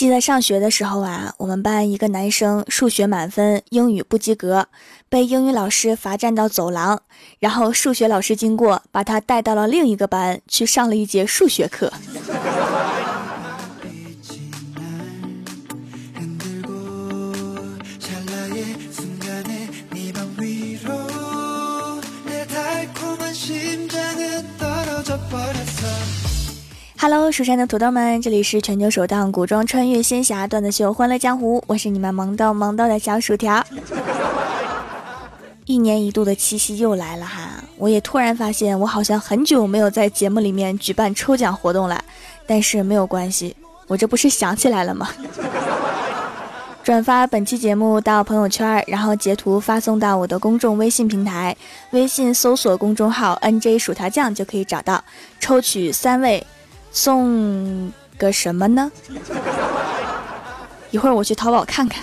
记得上学的时候啊，我们班一个男生数学满分，英语不及格，被英语老师罚站到走廊，然后数学老师经过，把他带到了另一个班去上了一节数学课。Hello，蜀山的土豆们，这里是全球首档古装穿越仙侠段子秀《欢乐江湖》，我是你们萌逗萌逗的小薯条。一年一度的七夕又来了哈，我也突然发现，我好像很久没有在节目里面举办抽奖活动了。但是没有关系，我这不是想起来了吗？转发本期节目到朋友圈，然后截图发送到我的公众微信平台，微信搜索公众号 “nj 薯条酱”就可以找到，抽取三位。送个什么呢？一会儿我去淘宝看看。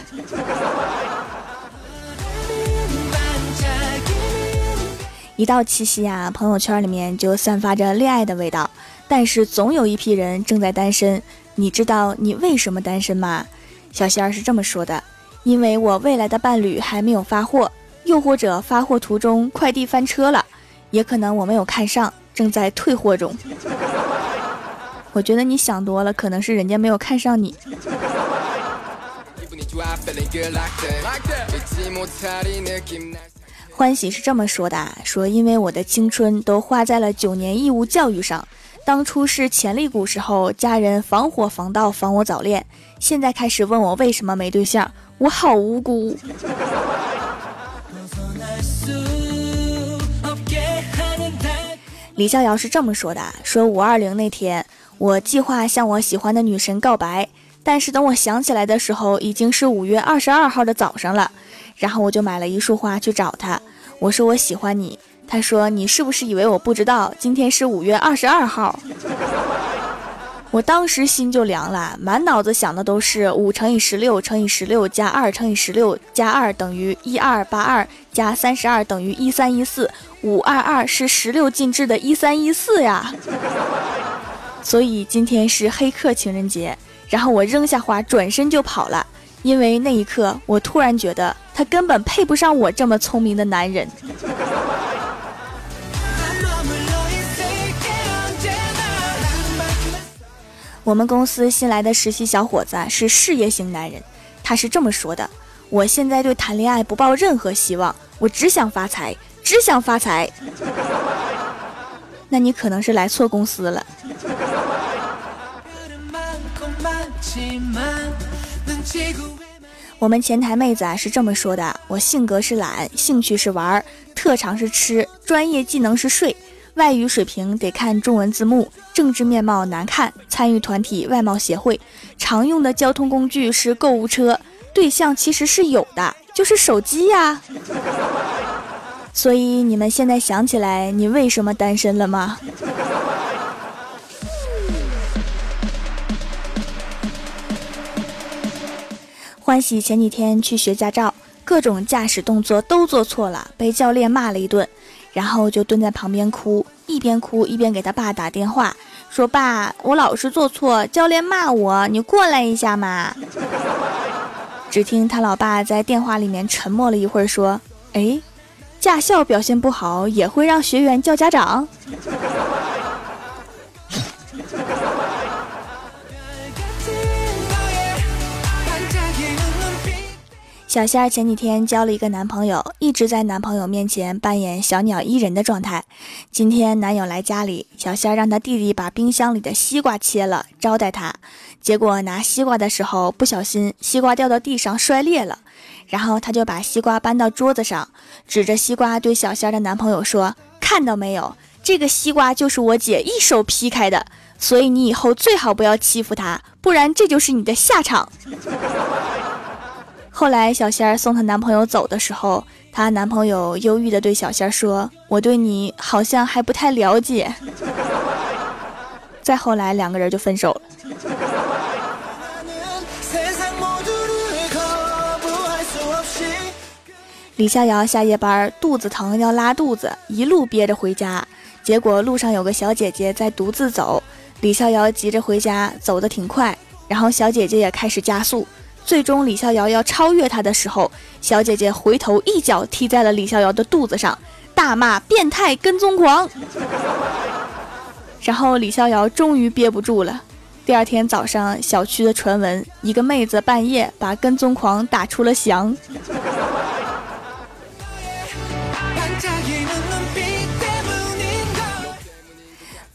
一到七夕啊，朋友圈里面就散发着恋爱的味道，但是总有一批人正在单身。你知道你为什么单身吗？小仙儿是这么说的：因为我未来的伴侣还没有发货，又或者发货途中快递翻车了，也可能我没有看上，正在退货中。我觉得你想多了，可能是人家没有看上你。欢喜是这么说的：说因为我的青春都花在了九年义务教育上，当初是潜力股时候，家人防火防盗防我早恋，现在开始问我为什么没对象，我好无辜。李逍遥是这么说的：说五二零那天。我计划向我喜欢的女神告白，但是等我想起来的时候，已经是五月二十二号的早上了。然后我就买了一束花去找她，我说我喜欢你。她说你是不是以为我不知道今天是五月二十二号？我当时心就凉了，满脑子想的都是五乘以十六乘以十六加二乘以十六加二等于一二八二加三十二等于一三一四，五二二是十六进制的一三一四呀。所以今天是黑客情人节，然后我扔下花转身就跑了，因为那一刻我突然觉得他根本配不上我这么聪明的男人。我们公司新来的实习小伙子是事业型男人，他是这么说的：“我现在对谈恋爱不抱任何希望，我只想发财，只想发财。”那你可能是来错公司了。我们前台妹子啊是这么说的：我性格是懒，兴趣是玩，特长是吃，专业技能是睡，外语水平得看中文字幕，政治面貌难看，参与团体外貌协会，常用的交通工具是购物车，对象其实是有的，就是手机呀。所以你们现在想起来你为什么单身了吗？欢喜前几天去学驾照，各种驾驶动作都做错了，被教练骂了一顿，然后就蹲在旁边哭，一边哭一边给他爸打电话，说：“爸，我老是做错，教练骂我，你过来一下嘛。”只听他老爸在电话里面沉默了一会儿，说：“哎，驾校表现不好也会让学员叫家长？”小仙儿前几天交了一个男朋友，一直在男朋友面前扮演小鸟依人的状态。今天男友来家里，小仙儿让他弟弟把冰箱里的西瓜切了招待他。结果拿西瓜的时候不小心，西瓜掉到地上摔裂了。然后他就把西瓜搬到桌子上，指着西瓜对小仙儿的男朋友说：“看到没有，这个西瓜就是我姐一手劈开的，所以你以后最好不要欺负她，不然这就是你的下场。”后来，小仙儿送她男朋友走的时候，她男朋友忧郁地对小仙儿说：“我对你好像还不太了解。” 再后来，两个人就分手了。李逍遥下夜班，肚子疼要拉肚子，一路憋着回家，结果路上有个小姐姐在独自走，李逍遥急着回家，走得挺快。然后小姐姐也开始加速。最终李逍遥要超越他的时候，小姐姐回头一脚踢在了李逍遥的肚子上，大骂变态跟踪狂。然后李逍遥终于憋不住了。第二天早上，小区的传闻，一个妹子半夜把跟踪狂打出了翔。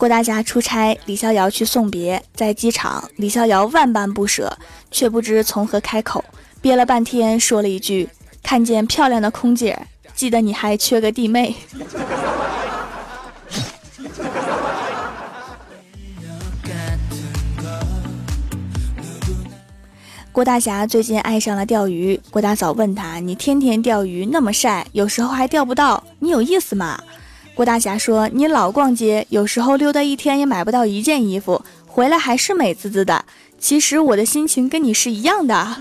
郭大侠出差，李逍遥去送别，在机场，李逍遥万般不舍，却不知从何开口，憋了半天，说了一句：“看见漂亮的空姐，记得你还缺个弟妹。”郭大侠最近爱上了钓鱼。郭大嫂问他：“你天天钓鱼那么晒，有时候还钓不到，你有意思吗？”郭大侠说：“你老逛街，有时候溜达一天也买不到一件衣服，回来还是美滋滋的。其实我的心情跟你是一样的。”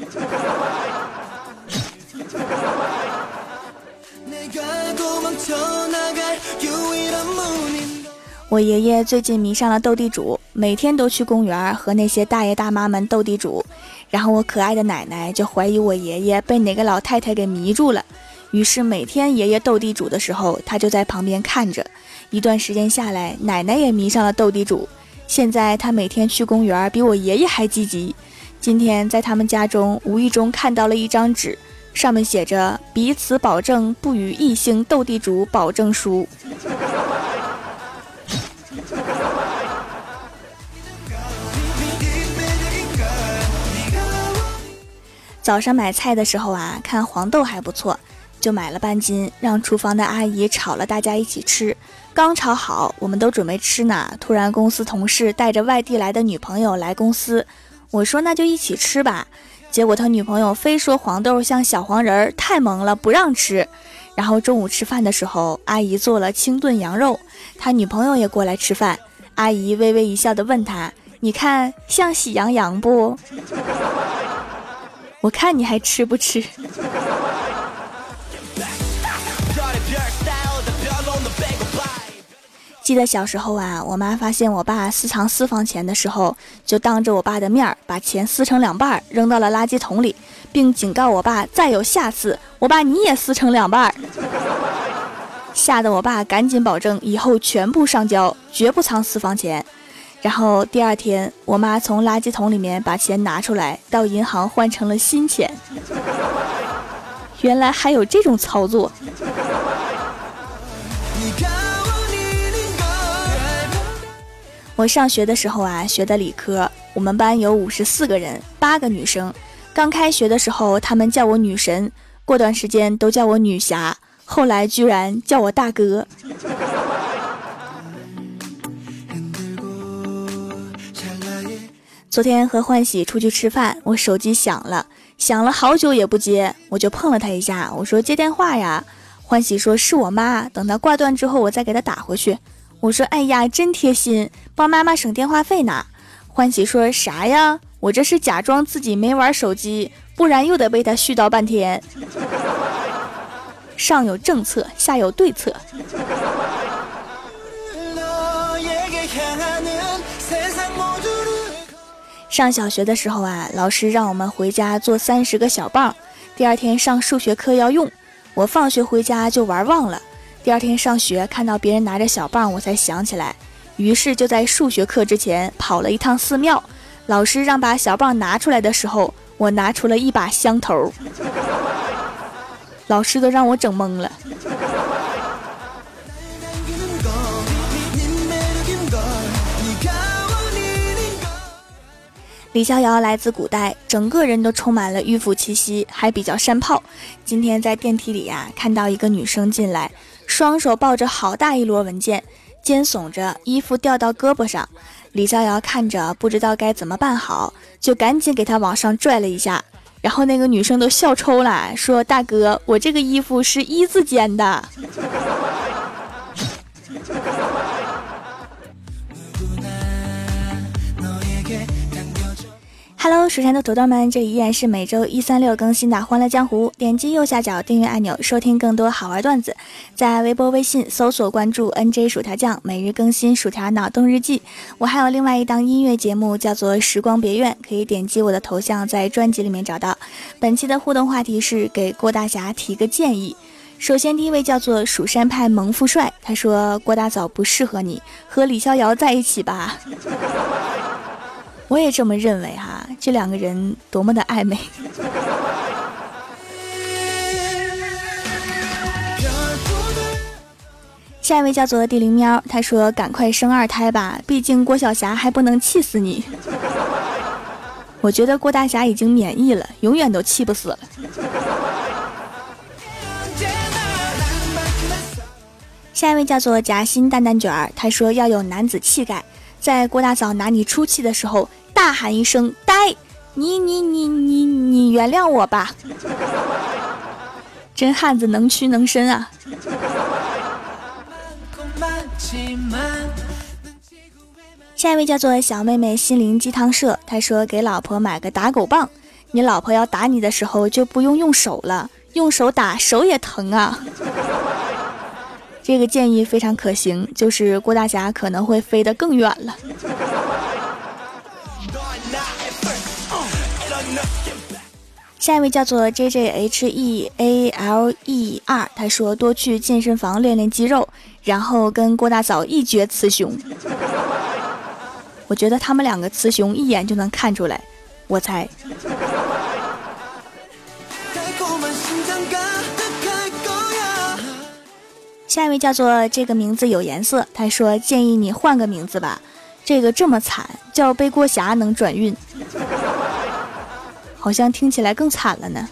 我爷爷最近迷上了斗地主，每天都去公园和那些大爷大妈们斗地主。然后我可爱的奶奶就怀疑我爷爷被哪个老太太给迷住了，于是每天爷爷斗地主的时候，他就在旁边看着。一段时间下来，奶奶也迷上了斗地主。现在他每天去公园比我爷爷还积极。今天在他们家中无意中看到了一张纸，上面写着“彼此保证不与异性斗地主保证书”。早上买菜的时候啊，看黄豆还不错，就买了半斤，让厨房的阿姨炒了，大家一起吃。刚炒好，我们都准备吃呢，突然公司同事带着外地来的女朋友来公司，我说那就一起吃吧。结果他女朋友非说黄豆像小黄人儿，太萌了，不让吃。然后中午吃饭的时候，阿姨做了清炖羊肉，他女朋友也过来吃饭，阿姨微微一笑的问他：“你看像喜羊羊不？”我看你还吃不吃？记得小时候啊，我妈发现我爸私藏私房钱的时候，就当着我爸的面儿把钱撕成两半，扔到了垃圾桶里，并警告我爸再有下次，我爸你也撕成两半。吓得我爸赶紧保证以后全部上交，绝不藏私房钱。然后第二天，我妈从垃圾桶里面把钱拿出来，到银行换成了新钱。原来还有这种操作。我上学的时候啊，学的理科，我们班有五十四个人，八个女生。刚开学的时候，他们叫我女神，过段时间都叫我女侠，后来居然叫我大哥。昨天和欢喜出去吃饭，我手机响了，响了好久也不接，我就碰了他一下，我说接电话呀。欢喜说是我妈，等他挂断之后我再给他打回去。我说哎呀，真贴心，帮妈妈省电话费呢。欢喜说啥呀？我这是假装自己没玩手机，不然又得被他絮叨半天。上有政策，下有对策。上小学的时候啊，老师让我们回家做三十个小棒，第二天上数学课要用。我放学回家就玩忘了，第二天上学看到别人拿着小棒，我才想起来，于是就在数学课之前跑了一趟寺庙。老师让把小棒拿出来的时候，我拿出了一把香头，老师都让我整懵了。李逍遥来自古代，整个人都充满了迂腐气息，还比较山炮。今天在电梯里呀，看到一个女生进来，双手抱着好大一摞文件，肩耸着，衣服掉到胳膊上。李逍遥看着不知道该怎么办好，就赶紧给他往上拽了一下。然后那个女生都笑抽了，说：“大哥，我这个衣服是一字肩的。” Hello，蜀山的土豆们，这依然是每周一、三、六更新的《欢乐江湖》。点击右下角订阅按钮，收听更多好玩段子。在微博、微信搜索关注 “nj 薯条酱”，每日更新薯条脑洞日记。我还有另外一档音乐节目，叫做《时光别院》，可以点击我的头像，在专辑里面找到。本期的互动话题是给郭大侠提个建议。首先，第一位叫做蜀山派萌富帅，他说郭大嫂不适合你，和李逍遥在一起吧。我也这么认为哈，这两个人多么的暧昧。下一位叫做地灵喵，他说：“赶快生二胎吧，毕竟郭晓霞还不能气死你。”我觉得郭大侠已经免疫了，永远都气不死了。下一位叫做夹心蛋蛋卷儿，他说要有男子气概，在郭大嫂拿你出气的时候。大喊一声“呆”，你你你你你原谅我吧！真汉子能屈能伸啊！下一位叫做小妹妹心灵鸡汤社，她说给老婆买个打狗棒，你老婆要打你的时候就不用用手了，用手打手也疼啊！这个建议非常可行，就是郭大侠可能会飞得更远了。下一位叫做 J J H E A L E R，他说多去健身房练练肌肉，然后跟郭大嫂一决雌雄。我觉得他们两个雌雄一眼就能看出来，我猜。下一位叫做这个名字有颜色，他说建议你换个名字吧，这个这么惨，叫背锅侠能转运。好像听起来更惨了呢。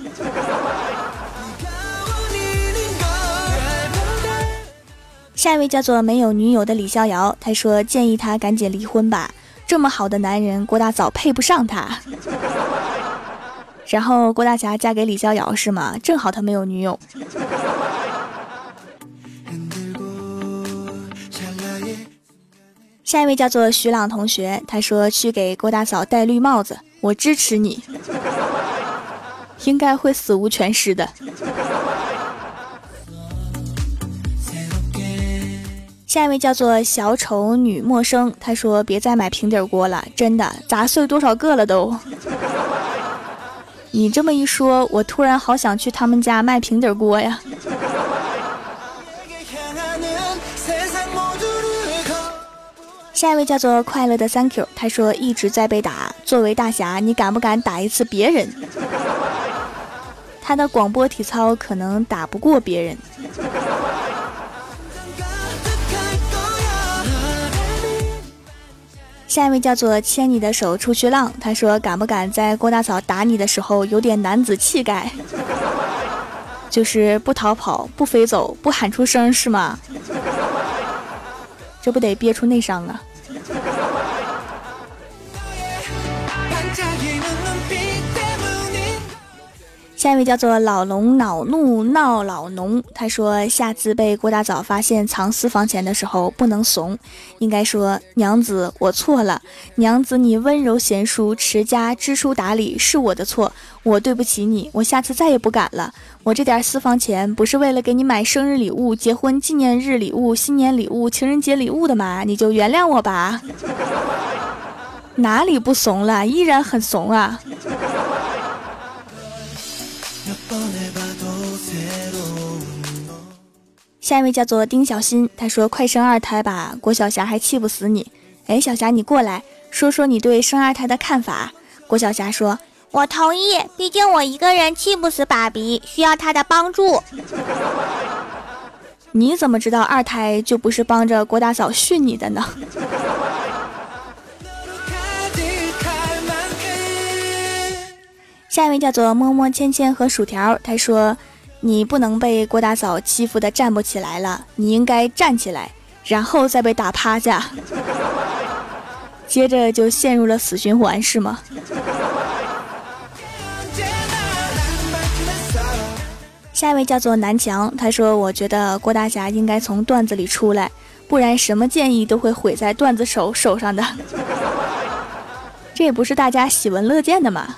下一位叫做没有女友的李逍遥，他说建议他赶紧离婚吧，这么好的男人郭大嫂配不上他。然后郭大侠嫁给李逍遥是吗？正好他没有女友。下一位叫做徐朗同学，他说去给郭大嫂戴绿帽子，我支持你。应该会死无全尸的。下一位叫做小丑女陌生，她说别再买平底锅了，真的砸碎多少个了都。你这么一说，我突然好想去他们家卖平底锅呀。下一位叫做快乐的 Thank you，他说一直在被打，作为大侠，你敢不敢打一次别人？他的广播体操可能打不过别人。下一位叫做牵你的手出去浪，他说敢不敢在郭大嫂打你的时候有点男子气概？就是不逃跑、不飞走、不喊出声是吗？这不得憋出内伤啊！下一位叫做老龙恼怒闹老农，他说下次被郭大嫂发现藏私房钱的时候不能怂，应该说娘子我错了，娘子你温柔贤淑持家知书达理是我的错，我对不起你，我下次再也不敢了。我这点私房钱不是为了给你买生日礼物、结婚纪念日礼物、新年礼物、情人节礼物的吗？你就原谅我吧。哪里不怂了？依然很怂啊。下一位叫做丁小新，他说：“快生二胎吧，郭晓霞还气不死你。”哎，小霞，你过来说说你对生二胎的看法。郭晓霞说：“我同意，毕竟我一个人气不死爸比，需要他的帮助。”你怎么知道二胎就不是帮着郭大嫂训你的呢？下一位叫做摸摸芊芊和薯条，他说。你不能被郭大嫂欺负的站不起来了，你应该站起来，然后再被打趴下，接着就陷入了死循环，是吗？下一位叫做南墙，他说：“我觉得郭大侠应该从段子里出来，不然什么建议都会毁在段子手手上的。”这也不是大家喜闻乐见的嘛。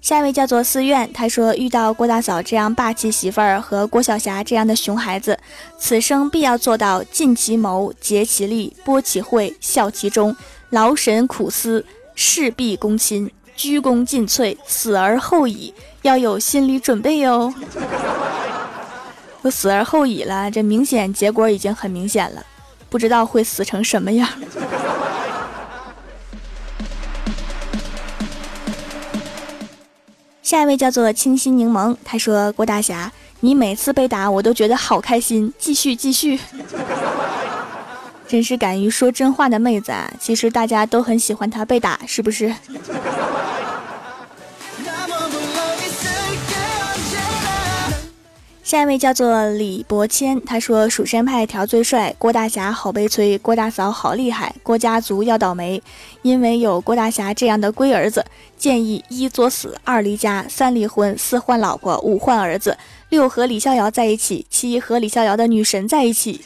下一位叫做思愿，他说遇到郭大嫂这样霸气媳妇儿和郭晓霞这样的熊孩子，此生必要做到尽其谋，竭其力，拨其慧，效其忠，劳神苦思，事必躬亲，鞠躬尽瘁，死而后已，要有心理准备哟。都死而后已了，这明显结果已经很明显了，不知道会死成什么样。下一位叫做清新柠檬，他说：“郭大侠，你每次被打我都觉得好开心，继续继续。”真是敢于说真话的妹子啊！其实大家都很喜欢她被打，是不是？下一位叫做李伯谦，他说：“蜀山派条最帅，郭大侠好悲催，郭大嫂好厉害，郭家族要倒霉，因为有郭大侠这样的龟儿子。建议一作死，二离家，三离婚，四换老婆，五换儿子，六和李逍遥在一起，七和李逍遥的女神在一起。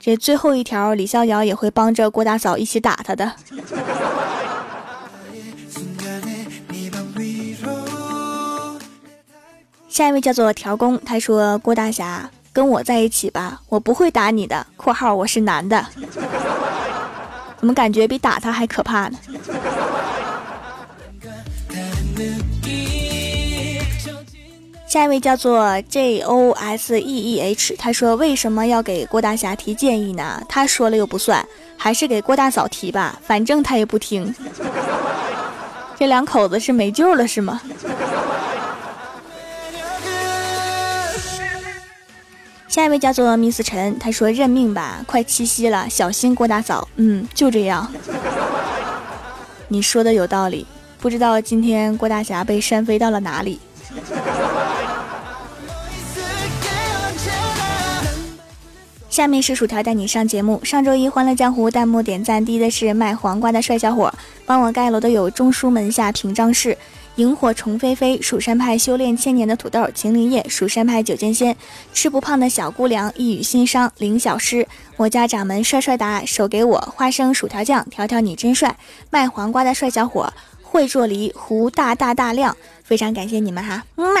这最后一条，李逍遥也会帮着郭大嫂一起打他的。”下一位叫做调工，他说：“郭大侠，跟我在一起吧，我不会打你的。”（括号我是男的。）怎么感觉比打他还可怕呢？下一位叫做 J O S E E H，他说：“为什么要给郭大侠提建议呢？他说了又不算，还是给郭大嫂提吧，反正他也不听。这两口子是没救了是吗？”下一位叫做 Miss 陈，他说：“认命吧，快七夕了，小心郭大嫂。”嗯，就这样。你说的有道理，不知道今天郭大侠被扇飞到了哪里。下面是薯条带你上节目。上周一欢乐江湖弹幕点赞低的是卖黄瓜的帅小伙，帮我盖楼的有中书门下平章事。萤火虫飞飞，蜀山派修炼千年的土豆，秦林叶，蜀山派九剑仙，吃不胖的小姑娘，一语心伤，林小诗，我家掌门帅帅哒，手给我花生薯条酱，条条你真帅，卖黄瓜的帅小伙，会做梨，胡大大大亮，非常感谢你们哈，么么。